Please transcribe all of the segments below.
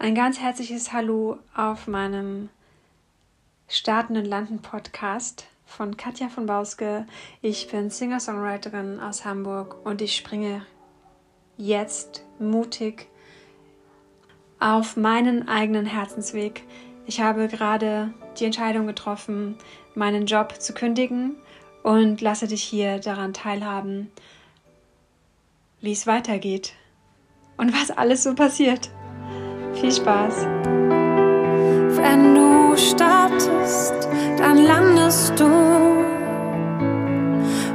Ein ganz herzliches Hallo auf meinem Starten und Landen Podcast von Katja von Bauske. Ich bin Singer-Songwriterin aus Hamburg und ich springe jetzt mutig auf meinen eigenen Herzensweg. Ich habe gerade die Entscheidung getroffen, meinen Job zu kündigen und lasse dich hier daran teilhaben, wie es weitergeht und was alles so passiert. Viel Spaß! Wenn du startest, dann landest du.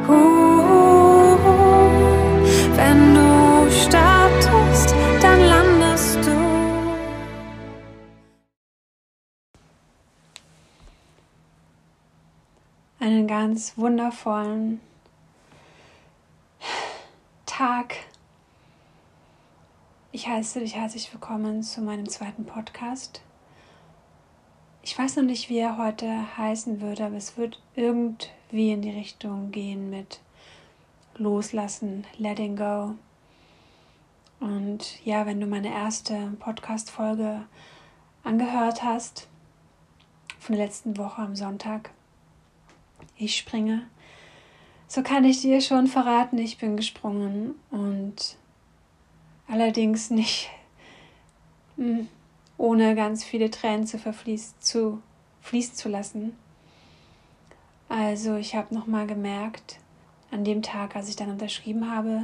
Uh, wenn du startest, dann landest du. Einen ganz wundervollen Tag ich heiße dich herzlich willkommen zu meinem zweiten Podcast. Ich weiß noch nicht, wie er heute heißen würde, aber es wird irgendwie in die Richtung gehen mit Loslassen, Letting Go. Und ja, wenn du meine erste Podcast-Folge angehört hast, von der letzten Woche am Sonntag, ich springe, so kann ich dir schon verraten, ich bin gesprungen und allerdings nicht hm, ohne ganz viele Tränen zu verfließen zu, fließen zu lassen. Also ich habe nochmal gemerkt, an dem Tag, als ich dann unterschrieben habe,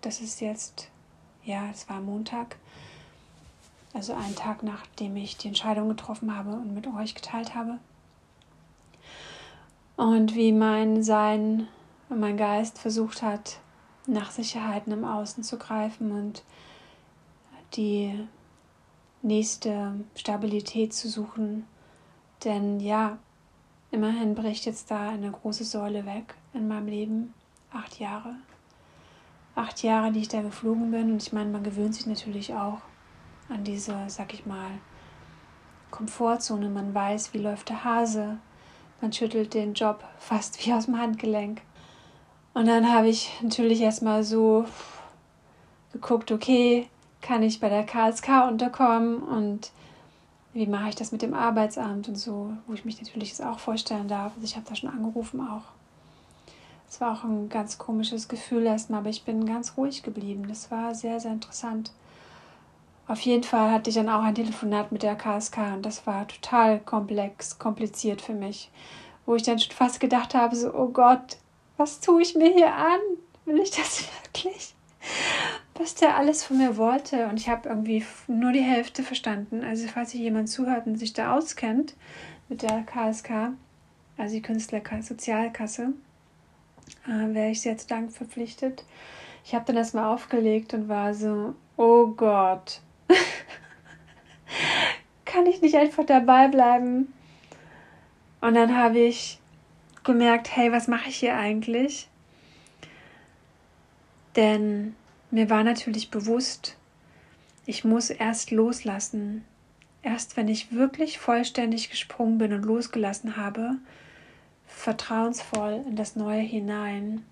das ist jetzt, ja, es war Montag, also einen Tag nachdem ich die Entscheidung getroffen habe und mit euch geteilt habe. Und wie mein Sein mein Geist versucht hat, nach Sicherheiten im Außen zu greifen und die nächste Stabilität zu suchen. Denn ja, immerhin bricht jetzt da eine große Säule weg in meinem Leben. Acht Jahre. Acht Jahre, die ich da geflogen bin. Und ich meine, man gewöhnt sich natürlich auch an diese, sag ich mal, Komfortzone. Man weiß, wie läuft der Hase. Man schüttelt den Job fast wie aus dem Handgelenk. Und dann habe ich natürlich erstmal so geguckt, okay, kann ich bei der KSK unterkommen und wie mache ich das mit dem Arbeitsamt und so, wo ich mich natürlich jetzt auch vorstellen darf. Also ich habe da schon angerufen auch. Es war auch ein ganz komisches Gefühl erstmal, aber ich bin ganz ruhig geblieben. Das war sehr, sehr interessant. Auf jeden Fall hatte ich dann auch ein Telefonat mit der KSK und das war total komplex, kompliziert für mich, wo ich dann schon fast gedacht habe, so, oh Gott, was tue ich mir hier an? Will ich das wirklich? was der alles von mir wollte. Und ich habe irgendwie nur die Hälfte verstanden. Also falls sich jemand zuhört und sich da auskennt mit der KSK, also die Künstlersozialkasse, äh, wäre ich sehr zu Dank verpflichtet. Ich habe dann erstmal aufgelegt und war so, oh Gott, kann ich nicht einfach dabei bleiben? Und dann habe ich gemerkt, hey, was mache ich hier eigentlich? Denn mir war natürlich bewusst, ich muss erst loslassen. Erst wenn ich wirklich vollständig gesprungen bin und losgelassen habe, vertrauensvoll in das Neue hinein.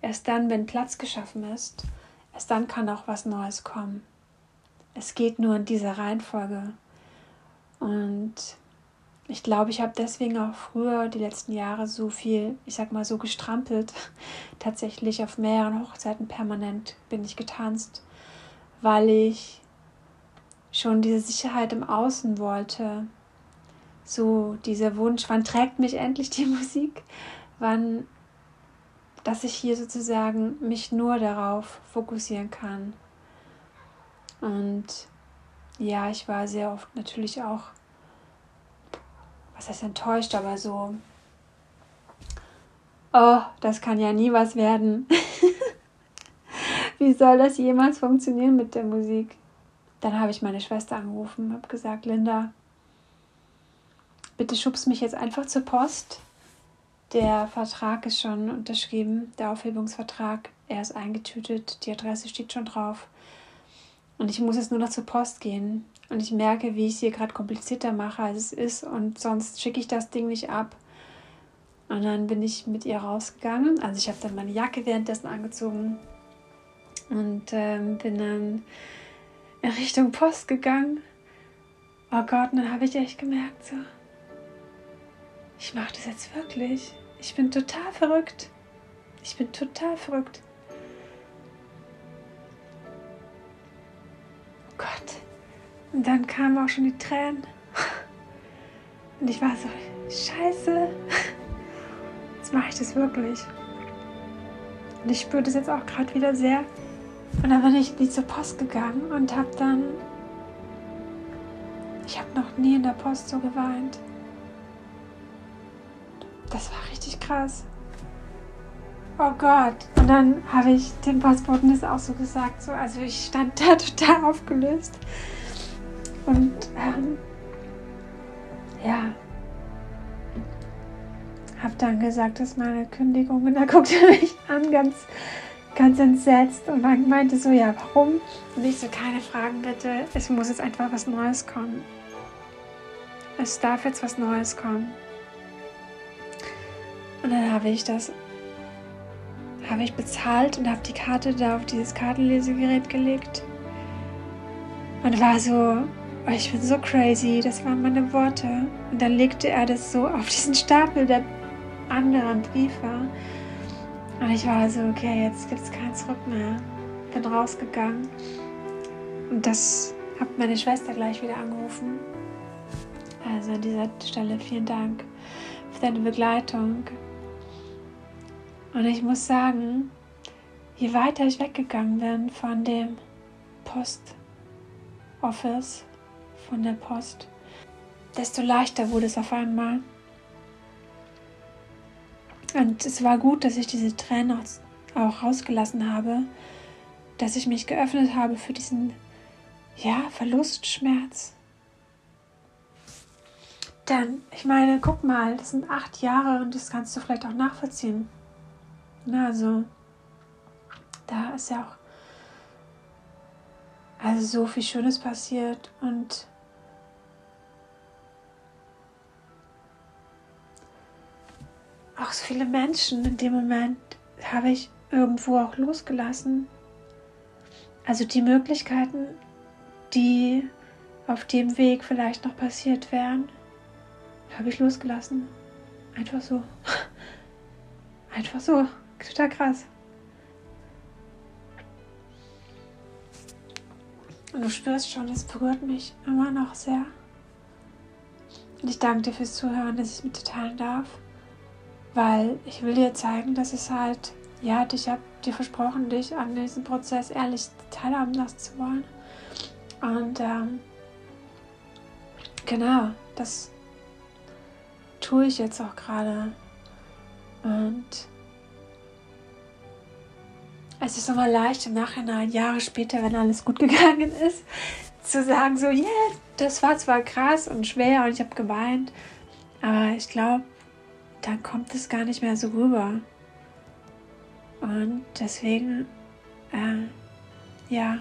Erst dann, wenn Platz geschaffen ist, erst dann kann auch was Neues kommen. Es geht nur in dieser Reihenfolge. Und ich glaube, ich habe deswegen auch früher die letzten Jahre so viel, ich sag mal so gestrampelt. Tatsächlich auf mehreren Hochzeiten permanent bin ich getanzt, weil ich schon diese Sicherheit im Außen wollte. So dieser Wunsch, wann trägt mich endlich die Musik? Wann, dass ich hier sozusagen mich nur darauf fokussieren kann. Und ja, ich war sehr oft natürlich auch was heißt enttäuscht, aber so, oh, das kann ja nie was werden. Wie soll das jemals funktionieren mit der Musik? Dann habe ich meine Schwester angerufen, habe gesagt, Linda, bitte schubst mich jetzt einfach zur Post. Der Vertrag ist schon unterschrieben, der Aufhebungsvertrag. Er ist eingetütet, die Adresse steht schon drauf. Und ich muss jetzt nur noch zur Post gehen. Und ich merke, wie ich es hier gerade komplizierter mache, als es ist. Und sonst schicke ich das Ding nicht ab. Und dann bin ich mit ihr rausgegangen. Also ich habe dann meine Jacke währenddessen angezogen und ähm, bin dann in Richtung Post gegangen oh Gott, und dann habe ich echt gemerkt, so, ich mache das jetzt wirklich. Ich bin total verrückt. Ich bin total verrückt. Oh Gott. Und dann kamen auch schon die Tränen. Und ich war so, scheiße. Jetzt mache ich das wirklich. Und ich spüre das jetzt auch gerade wieder sehr. Und dann bin ich wie zur Post gegangen und habe dann. Ich habe noch nie in der Post so geweint. Das war richtig krass. Oh Gott. Und dann habe ich dem Postboten das auch so gesagt. So, also ich stand da total aufgelöst. Und ähm, ja, habe dann gesagt, das ist meine Kündigung. Und da guckte er mich an, ganz, ganz entsetzt. Und dann meinte so, ja, warum? Und ich so, keine Fragen bitte. Es muss jetzt einfach was Neues kommen. Es darf jetzt was Neues kommen. Und dann habe ich das, habe ich bezahlt und habe die Karte da auf dieses Kartenlesegerät gelegt. Und war so, oh, ich bin so crazy, das waren meine Worte. Und dann legte er das so auf diesen Stapel der anderen Briefe. Und ich war so, okay, jetzt gibt es kein Zurück mehr. Bin rausgegangen. Und das hat meine Schwester gleich wieder angerufen. Also an dieser Stelle vielen Dank für deine Begleitung. Und ich muss sagen, je weiter ich weggegangen bin von dem Post Office, von der Post, desto leichter wurde es auf einmal. Und es war gut, dass ich diese Tränen auch rausgelassen habe, dass ich mich geöffnet habe für diesen, ja, Verlustschmerz. Denn ich meine, guck mal, das sind acht Jahre und das kannst du vielleicht auch nachvollziehen. Na, also, da ist ja auch also so viel Schönes passiert und auch so viele Menschen in dem Moment habe ich irgendwo auch losgelassen. Also die Möglichkeiten, die auf dem Weg vielleicht noch passiert wären, habe ich losgelassen. Einfach so. Einfach so. Total krass. Und du spürst schon, es berührt mich immer noch sehr. Und ich danke dir fürs Zuhören, dass ich es mit dir teilen darf weil ich will dir zeigen, dass es halt, ja, ich habe dir versprochen, dich an diesem Prozess ehrlich teilhaben lassen zu wollen. Und ähm, genau, das tue ich jetzt auch gerade. Und es ist immer leicht im Nachhinein, Jahre später, wenn alles gut gegangen ist, zu sagen, so, yeah, das war zwar krass und schwer und ich habe geweint, aber ich glaube, dann kommt es gar nicht mehr so rüber. Und deswegen, äh, ja,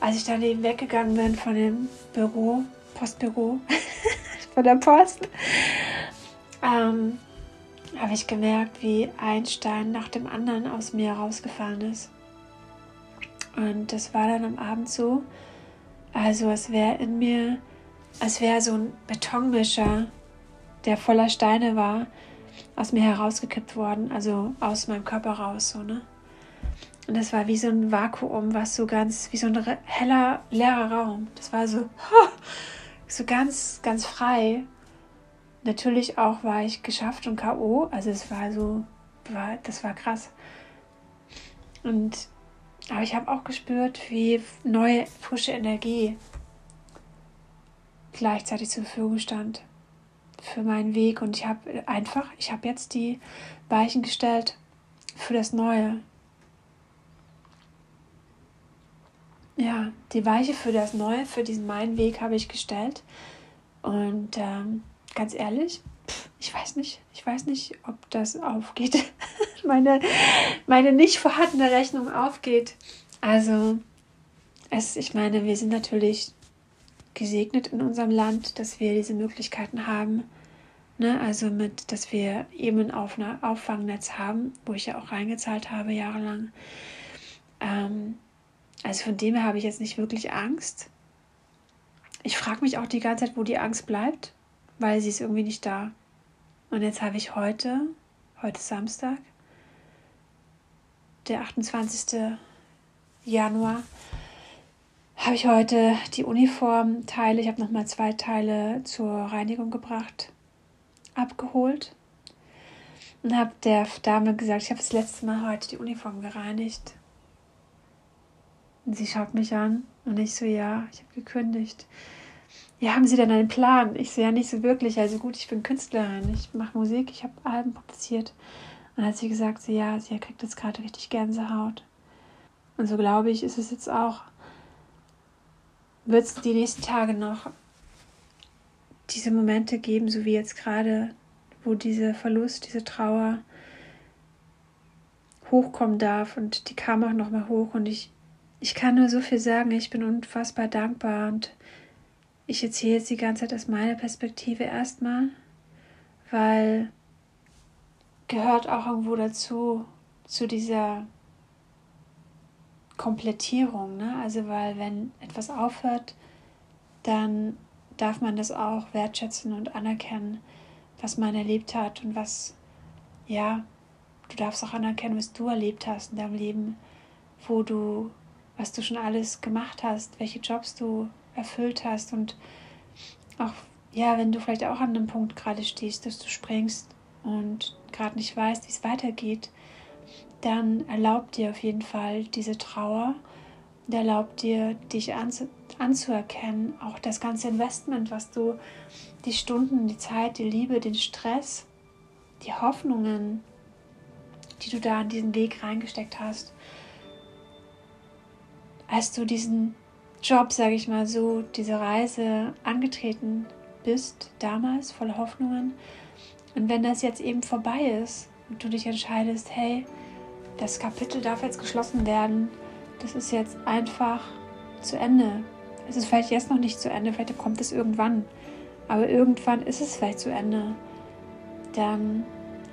als ich dann eben weggegangen bin von dem Büro, Postbüro, von der Post, ähm, habe ich gemerkt, wie ein Stein nach dem anderen aus mir rausgefallen ist. Und das war dann am Abend so, also es wäre in mir, als wäre so ein Betonmischer der voller Steine war, aus mir herausgekippt worden, also aus meinem Körper raus, so, ne? Und das war wie so ein Vakuum, was so ganz, wie so ein heller, leerer Raum. Das war so, so ganz, ganz frei. Natürlich auch war ich geschafft und K.O., also es war so, war, das war krass. Und, aber ich habe auch gespürt, wie neue, frische Energie gleichzeitig zur Verfügung stand für meinen Weg und ich habe einfach, ich habe jetzt die Weichen gestellt für das Neue. Ja, die Weiche für das Neue, für diesen meinen Weg habe ich gestellt. Und ähm, ganz ehrlich, ich weiß nicht, ich weiß nicht, ob das aufgeht. meine, meine nicht vorhandene Rechnung aufgeht. Also, es, ich meine, wir sind natürlich gesegnet in unserem Land, dass wir diese Möglichkeiten haben. Ne? Also mit, dass wir eben ein Auf Auffangnetz haben, wo ich ja auch reingezahlt habe jahrelang. Ähm, also von dem her habe ich jetzt nicht wirklich Angst. ich frage mich auch die ganze Zeit, wo die Angst bleibt, weil sie ist irgendwie nicht da. Und jetzt habe ich heute, heute Samstag, der 28. Januar, habe ich heute die Uniformteile, ich habe nochmal zwei Teile zur Reinigung gebracht, abgeholt und habe der Dame gesagt, ich habe das letzte Mal heute die Uniform gereinigt. Und sie schaut mich an und ich so, ja, ich habe gekündigt. Ja, haben Sie denn einen Plan? Ich so, ja, nicht so wirklich. Also gut, ich bin Künstlerin, ich mache Musik, ich habe Alben produziert. Und dann hat sie gesagt, so, ja, sie kriegt jetzt gerade richtig Gänsehaut. Und so glaube ich, ist es jetzt auch wird es die nächsten Tage noch diese Momente geben, so wie jetzt gerade, wo dieser Verlust, diese Trauer hochkommen darf und die kam auch noch mal hoch? Und ich ich kann nur so viel sagen, ich bin unfassbar dankbar und ich erzähle jetzt die ganze Zeit aus meiner Perspektive erstmal, weil gehört auch irgendwo dazu, zu dieser Komplettierung. Ne? Also, weil wenn etwas aufhört, dann darf man das auch wertschätzen und anerkennen, was man erlebt hat und was, ja, du darfst auch anerkennen, was du erlebt hast in deinem Leben, wo du, was du schon alles gemacht hast, welche Jobs du erfüllt hast und auch, ja, wenn du vielleicht auch an einem Punkt gerade stehst, dass du springst und gerade nicht weißt, wie es weitergeht, dann erlaubt dir auf jeden Fall diese Trauer. Und erlaubt dir, dich anzu anzuerkennen, auch das ganze Investment, was du, die Stunden, die Zeit, die Liebe, den Stress, die Hoffnungen, die du da in diesen Weg reingesteckt hast, als du diesen Job, sage ich mal so, diese Reise angetreten bist, damals voller Hoffnungen. Und wenn das jetzt eben vorbei ist und du dich entscheidest, hey, das Kapitel darf jetzt geschlossen werden. Das ist jetzt einfach zu Ende. Es ist vielleicht jetzt noch nicht zu Ende, vielleicht kommt es irgendwann. Aber irgendwann ist es vielleicht zu Ende. Dann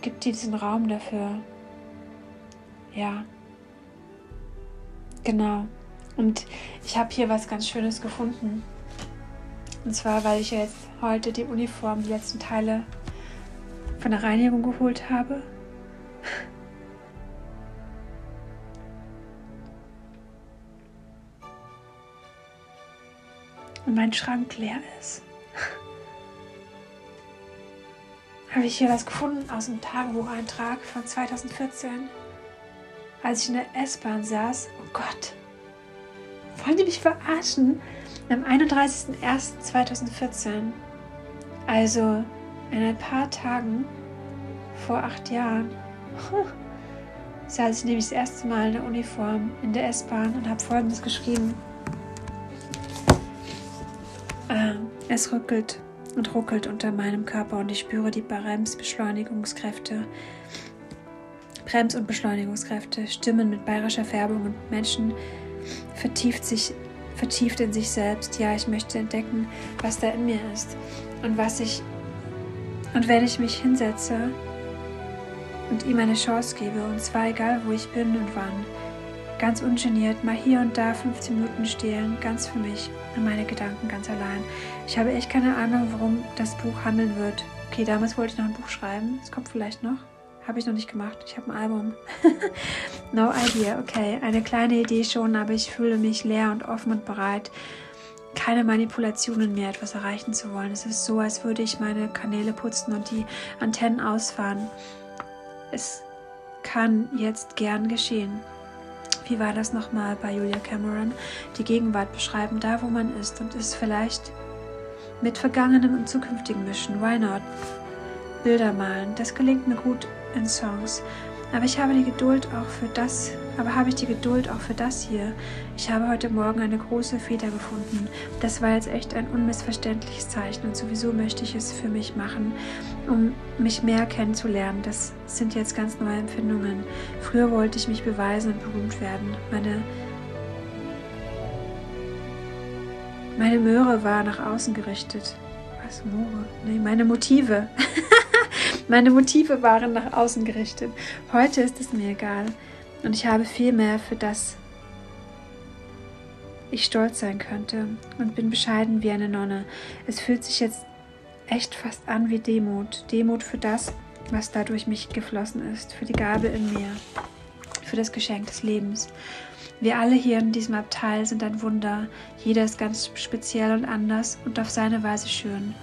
gibt dir diesen Raum dafür. Ja. Genau. Und ich habe hier was ganz Schönes gefunden. Und zwar, weil ich jetzt heute die Uniform, die letzten Teile von der Reinigung geholt habe. Und mein Schrank leer ist, habe ich hier was gefunden aus dem Tagebucheintrag von 2014, als ich in der S-Bahn saß. Oh Gott, wollen die mich verarschen? Am 31.01.2014, also in ein paar Tagen vor acht Jahren, saß ich nämlich das erste Mal in der Uniform in der S-Bahn und habe Folgendes geschrieben. Es rückelt und ruckelt unter meinem Körper und ich spüre die Bremsbeschleunigungskräfte. Brems- und Beschleunigungskräfte, Stimmen mit bayerischer Färbung und Menschen vertieft sich vertieft in sich selbst. Ja, ich möchte entdecken, was da in mir ist und was ich und wenn ich mich hinsetze und ihm eine Chance gebe und zwar egal, wo ich bin und wann, ganz ungeniert, mal hier und da 15 Minuten stehlen, ganz für mich und meine Gedanken ganz allein. Ich habe echt keine Ahnung, worum das Buch handeln wird. Okay, damals wollte ich noch ein Buch schreiben. Es kommt vielleicht noch. Habe ich noch nicht gemacht. Ich habe ein Album. no idea. Okay, eine kleine Idee schon, aber ich fühle mich leer und offen und bereit, keine Manipulationen mehr etwas erreichen zu wollen. Es ist so, als würde ich meine Kanäle putzen und die Antennen ausfahren. Es kann jetzt gern geschehen. Wie war das nochmal bei Julia Cameron? Die Gegenwart beschreiben, da wo man ist und ist vielleicht mit vergangenem und zukünftigem mischen. Why not? Bilder malen, das gelingt mir gut in Songs. Aber ich habe die Geduld auch für das, aber habe ich die Geduld auch für das hier? Ich habe heute Morgen eine große Feder gefunden. Das war jetzt echt ein unmissverständliches Zeichen und sowieso möchte ich es für mich machen, um mich mehr kennenzulernen. Das sind jetzt ganz neue Empfindungen. Früher wollte ich mich beweisen und berühmt werden. Meine Meine Möhre war nach außen gerichtet. Was, Möhre? Nee, meine Motive. meine Motive waren nach außen gerichtet. Heute ist es mir egal. Und ich habe viel mehr für das ich stolz sein könnte und bin bescheiden wie eine Nonne. Es fühlt sich jetzt echt fast an wie Demut. Demut für das, was da durch mich geflossen ist, für die Gabe in mir, für das Geschenk des Lebens. Wir alle hier in diesem Abteil sind ein Wunder. Jeder ist ganz speziell und anders und auf seine Weise schön.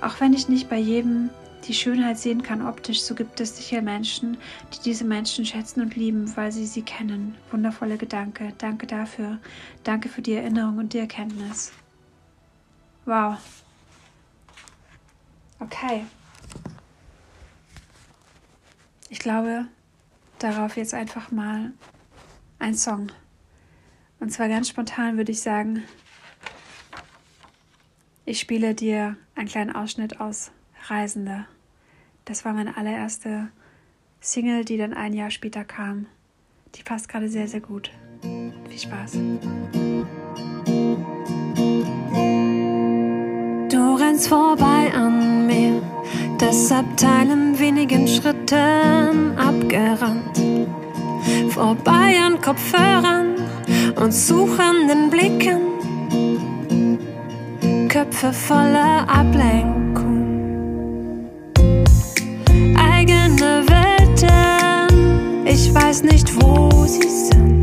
Auch wenn ich nicht bei jedem die Schönheit sehen kann optisch, so gibt es sicher Menschen, die diese Menschen schätzen und lieben, weil sie sie kennen. Wundervolle Gedanke. Danke dafür. Danke für die Erinnerung und die Erkenntnis. Wow. Okay. Ich glaube, darauf jetzt einfach mal ein Song. Und zwar ganz spontan würde ich sagen, ich spiele dir einen kleinen Ausschnitt aus Reisende. Das war meine allererste Single, die dann ein Jahr später kam. Die passt gerade sehr, sehr gut. Viel Spaß. Du rennst vorbei an mir, das Abteil in wenigen Schritten abgerannt. Vorbei an Kopfhörern und suchenden Blicken. Köpfe voller Ablenkung. Ich weiß nicht, wo sie sind.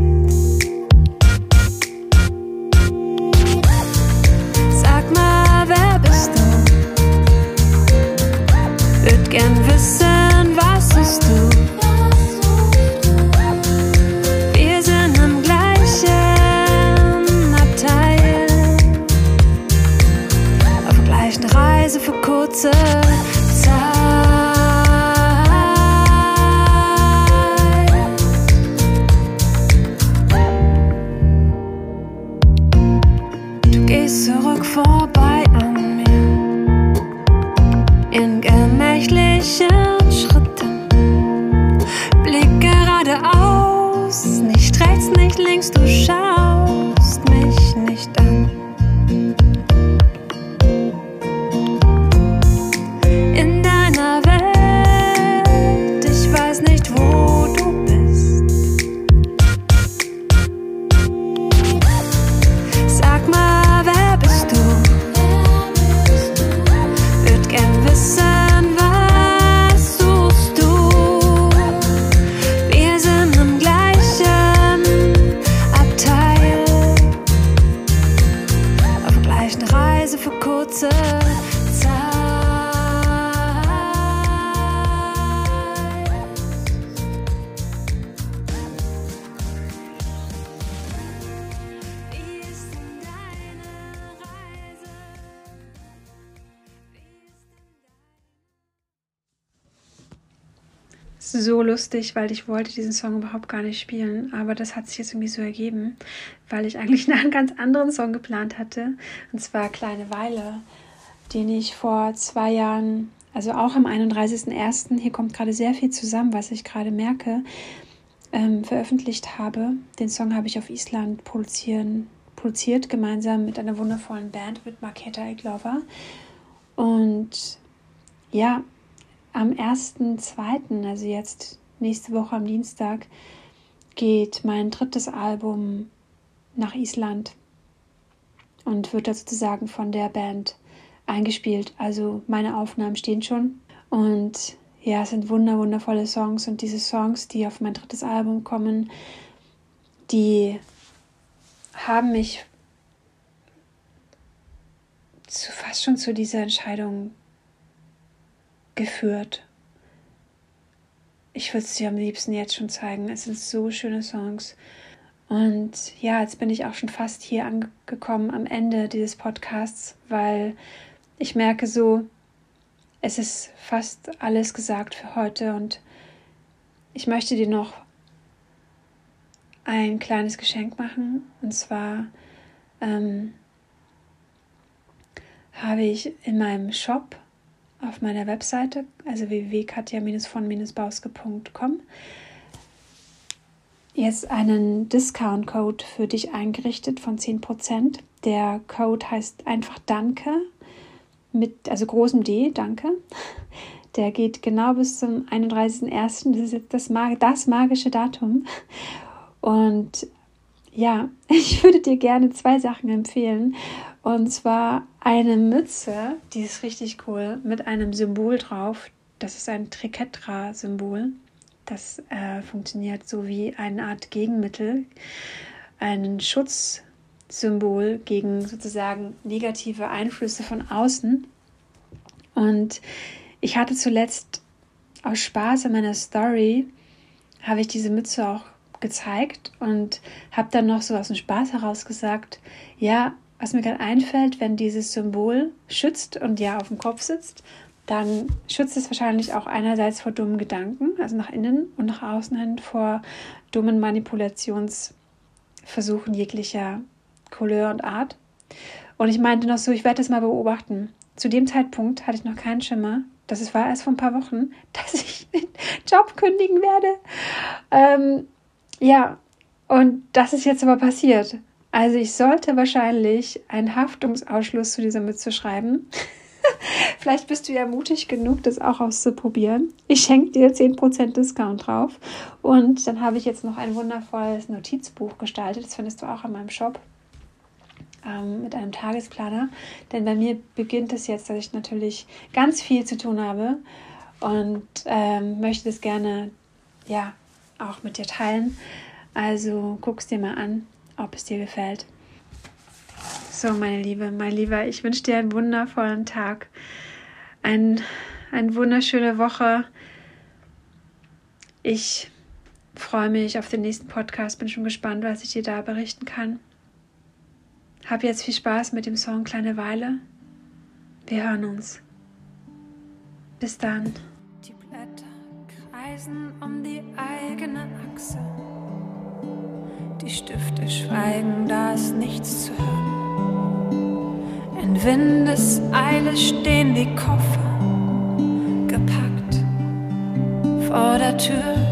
Lustig, weil ich wollte diesen Song überhaupt gar nicht spielen, aber das hat sich jetzt irgendwie so ergeben, weil ich eigentlich einen ganz anderen Song geplant hatte, und zwar Kleine Weile, den ich vor zwei Jahren, also auch am 31.01., hier kommt gerade sehr viel zusammen, was ich gerade merke, ähm, veröffentlicht habe. Den Song habe ich auf Island produzieren, produziert, gemeinsam mit einer wundervollen Band, mit Marketa Eglover. Und ja, am 1.2., also jetzt nächste Woche am Dienstag, geht mein drittes Album nach Island und wird da sozusagen von der Band eingespielt. Also meine Aufnahmen stehen schon und ja, es sind wunder wundervolle Songs und diese Songs, die auf mein drittes Album kommen, die haben mich zu, fast schon zu dieser Entscheidung geführt. Ich würde es dir am liebsten jetzt schon zeigen. Es sind so schöne Songs. Und ja, jetzt bin ich auch schon fast hier angekommen am Ende dieses Podcasts, weil ich merke so, es ist fast alles gesagt für heute und ich möchte dir noch ein kleines Geschenk machen. Und zwar ähm, habe ich in meinem Shop auf meiner Webseite, also www.katja-von-bauske.com, jetzt einen Discount-Code für dich eingerichtet von 10%. Der Code heißt einfach Danke, mit, also großem D, Danke. Der geht genau bis zum 31.01. Das ist jetzt das, das magische Datum. Und ja, ich würde dir gerne zwei Sachen empfehlen. Und zwar eine Mütze, die ist richtig cool, mit einem Symbol drauf. Das ist ein Triketra-Symbol. Das äh, funktioniert so wie eine Art Gegenmittel, ein Schutzsymbol gegen sozusagen negative Einflüsse von außen. Und ich hatte zuletzt aus Spaß in meiner Story, habe ich diese Mütze auch gezeigt und habe dann noch so aus dem Spaß heraus gesagt, ja, was mir gerade einfällt, wenn dieses Symbol schützt und ja auf dem Kopf sitzt, dann schützt es wahrscheinlich auch einerseits vor dummen Gedanken, also nach innen und nach außen hin vor dummen Manipulationsversuchen jeglicher Couleur und Art. Und ich meinte noch so, ich werde das mal beobachten. Zu dem Zeitpunkt hatte ich noch keinen Schimmer. Das war erst vor ein paar Wochen, dass ich den Job kündigen werde. Ähm, ja, und das ist jetzt aber passiert. Also ich sollte wahrscheinlich einen Haftungsausschluss zu dieser Mütze schreiben. Vielleicht bist du ja mutig genug, das auch auszuprobieren. Ich schenke dir 10% Discount drauf. Und dann habe ich jetzt noch ein wundervolles Notizbuch gestaltet. Das findest du auch in meinem Shop ähm, mit einem Tagesplaner. Denn bei mir beginnt es jetzt, dass ich natürlich ganz viel zu tun habe und ähm, möchte das gerne ja auch mit dir teilen. Also guck es dir mal an, ob es dir gefällt. So, meine Liebe, mein Lieber, ich wünsche dir einen wundervollen Tag, ein, eine wunderschöne Woche. Ich freue mich auf den nächsten Podcast, bin schon gespannt, was ich dir da berichten kann. Hab jetzt viel Spaß mit dem Song Kleine Weile. Wir hören uns. Bis dann. Die Blätter kreisen um die eigene Achse. Die Stifte schweigen, da ist nichts zu hören. In Windeseile stehen die Koffer, gepackt vor der Tür.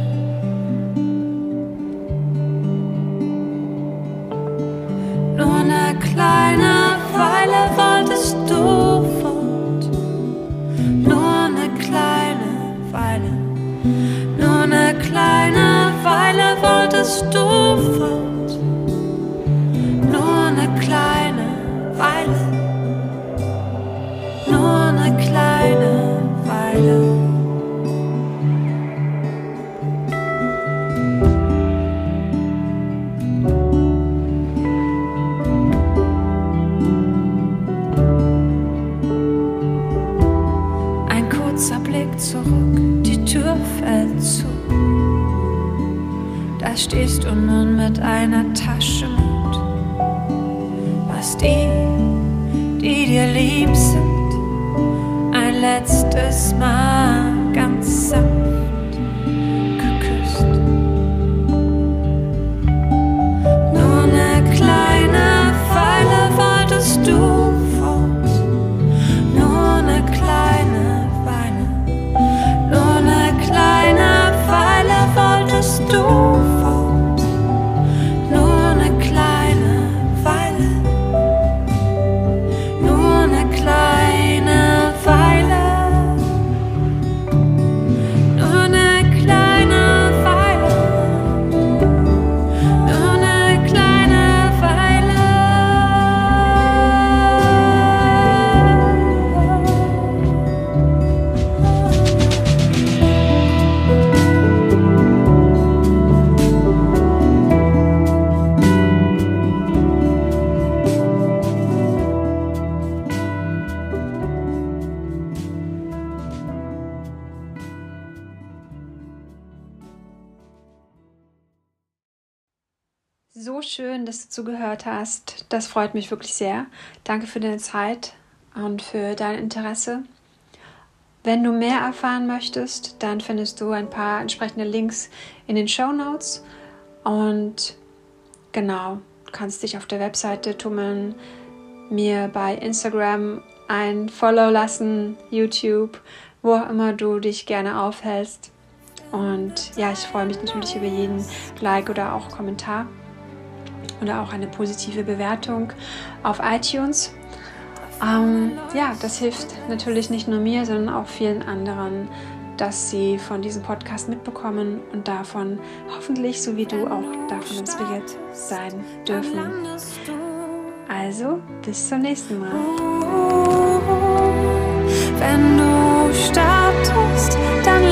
Letztes Mal Dass du zugehört hast. Das freut mich wirklich sehr. Danke für deine Zeit und für dein Interesse. Wenn du mehr erfahren möchtest, dann findest du ein paar entsprechende Links in den Show Notes. Und genau, du kannst dich auf der Webseite tummeln, mir bei Instagram ein Follow lassen, YouTube, wo auch immer du dich gerne aufhältst. Und ja, ich freue mich natürlich über jeden Like oder auch Kommentar oder auch eine positive Bewertung auf iTunes. Ähm, ja, das hilft natürlich nicht nur mir, sondern auch vielen anderen dass sie von diesem Podcast mitbekommen und davon hoffentlich, so wie du, auch davon inspiriert sein dürfen. Also, bis zum nächsten Mal. Wenn du startest, dann